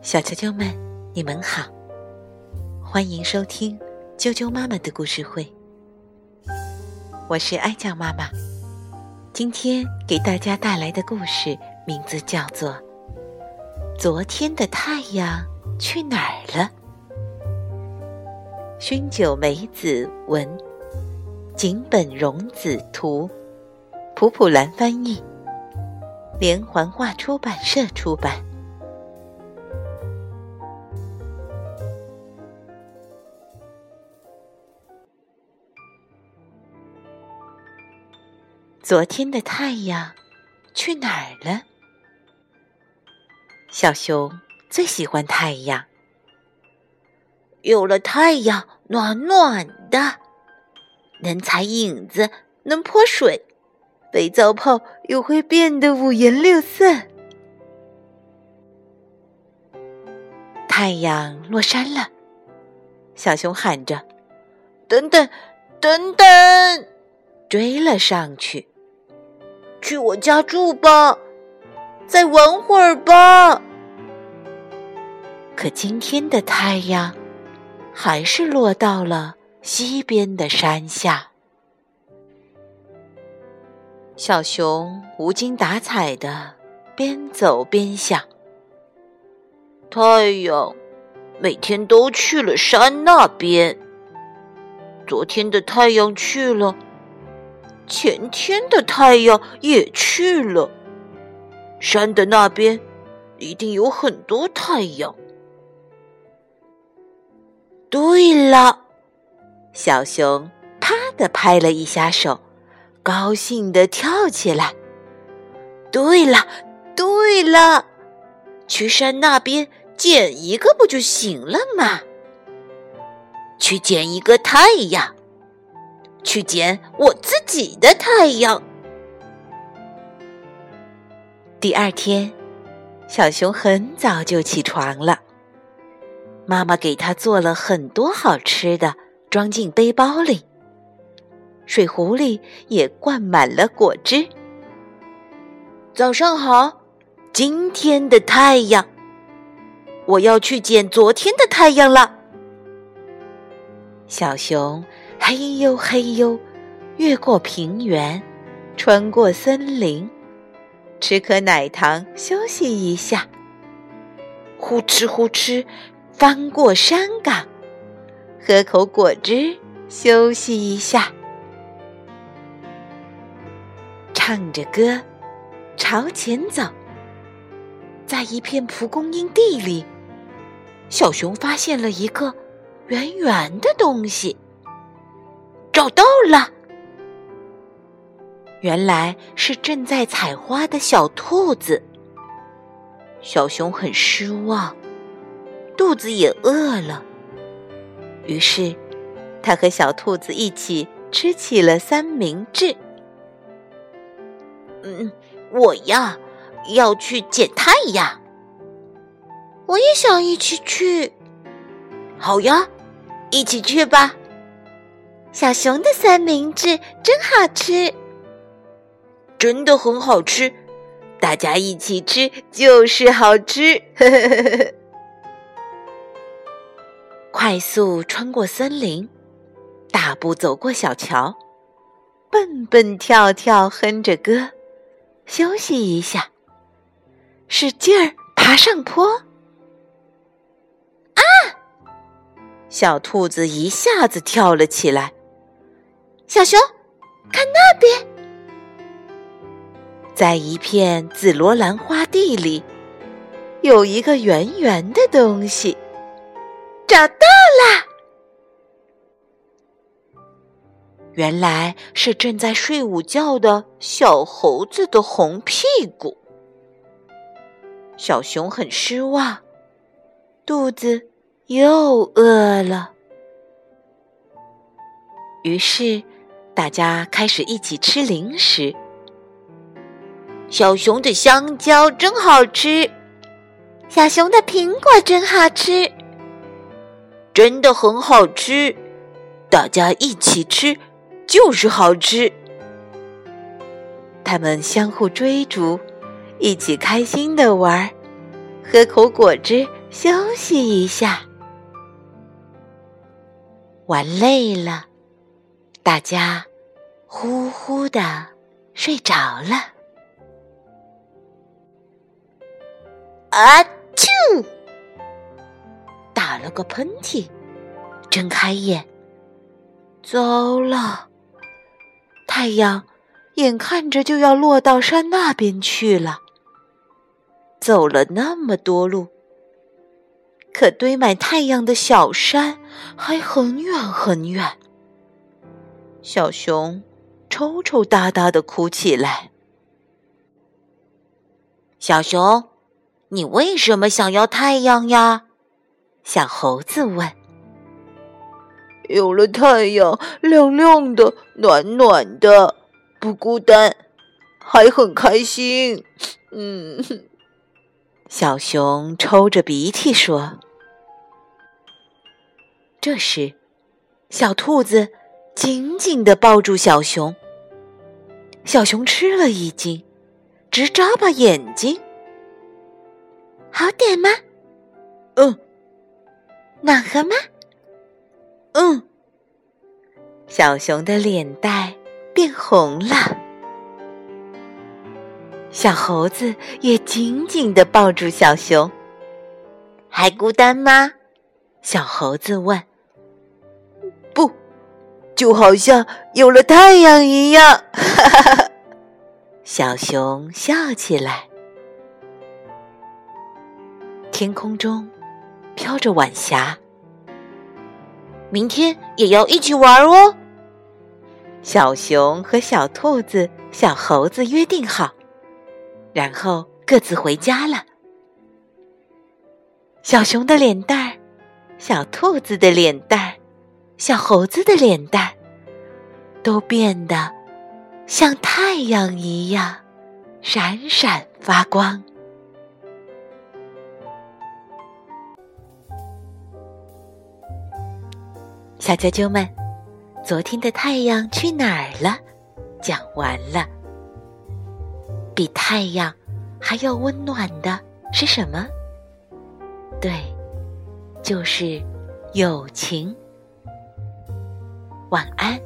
小啾啾们，你们好，欢迎收听啾啾妈妈的故事会。我是爱酱妈妈，今天给大家带来的故事名字叫做《昨天的太阳去哪儿了》。熏酒梅子文，井本荣子图，普普兰翻译，连环画出版社出版。昨天的太阳去哪儿了？小熊最喜欢太阳，有了太阳，暖暖的，能踩影子，能泼水，肥皂泡又会变得五颜六色。太阳落山了，小熊喊着：“等等，等等！”追了上去。去我家住吧，再玩会儿吧。可今天的太阳还是落到了西边的山下。小熊无精打采的边走边想：太阳每天都去了山那边，昨天的太阳去了。前天的太阳也去了，山的那边一定有很多太阳。对了，小熊啪的拍了一下手，高兴的跳起来。对了，对了，去山那边捡一个不就行了吗？去捡一个太阳。去捡我自己的太阳。第二天，小熊很早就起床了。妈妈给他做了很多好吃的，装进背包里。水壶里也灌满了果汁。早上好，今天的太阳，我要去捡昨天的太阳了。小熊。嘿呦嘿呦，越过平原，穿过森林，吃颗奶糖休息一下。呼哧呼哧，翻过山岗，喝口果汁休息一下。唱着歌，朝前走。在一片蒲公英地里，小熊发现了一个圆圆的东西。找到了，原来是正在采花的小兔子。小熊很失望，肚子也饿了，于是他和小兔子一起吃起了三明治。嗯，我呀要去捡太阳，我也想一起去。好呀，一起去吧。小熊的三明治真好吃，真的很好吃，大家一起吃就是好吃。快速穿过森林，大步走过小桥，蹦蹦跳跳哼着歌，休息一下，使劲儿爬上坡。啊！小兔子一下子跳了起来。小熊，看那边，在一片紫罗兰花地里，有一个圆圆的东西。找到原来是正在睡午觉的小猴子的红屁股。小熊很失望，肚子又饿了，于是。大家开始一起吃零食。小熊的香蕉真好吃，小熊的苹果真好吃，真的很好吃。大家一起吃就是好吃。他们相互追逐，一起开心的玩，喝口果汁休息一下。玩累了，大家呼呼的睡着了。啊啾！打了个喷嚏，睁开眼，糟了！太阳眼看着就要落到山那边去了。走了那么多路，可堆满太阳的小山还很远很远。小熊抽抽搭搭的哭起来。小熊，你为什么想要太阳呀？小猴子问。有了太阳，亮亮的，暖暖的，不孤单，还很开心。嗯。小熊抽着鼻涕说：“这时，小兔子紧紧的抱住小熊。小熊吃了一惊，直眨巴眼睛。好点吗？嗯。暖和吗？嗯。小熊的脸蛋变红了。”小猴子也紧紧的抱住小熊。还孤单吗？小猴子问。不，就好像有了太阳一样。哈哈哈！小熊笑起来。天空中飘着晚霞。明天也要一起玩哦。小熊和小兔子、小猴子约定好。然后各自回家了。小熊的脸蛋儿，小兔子的脸蛋儿，小猴子的脸蛋儿，都变得像太阳一样闪闪发光。小啾啾们，昨天的太阳去哪儿了？讲完了。比太阳还要温暖的是什么？对，就是友情。晚安。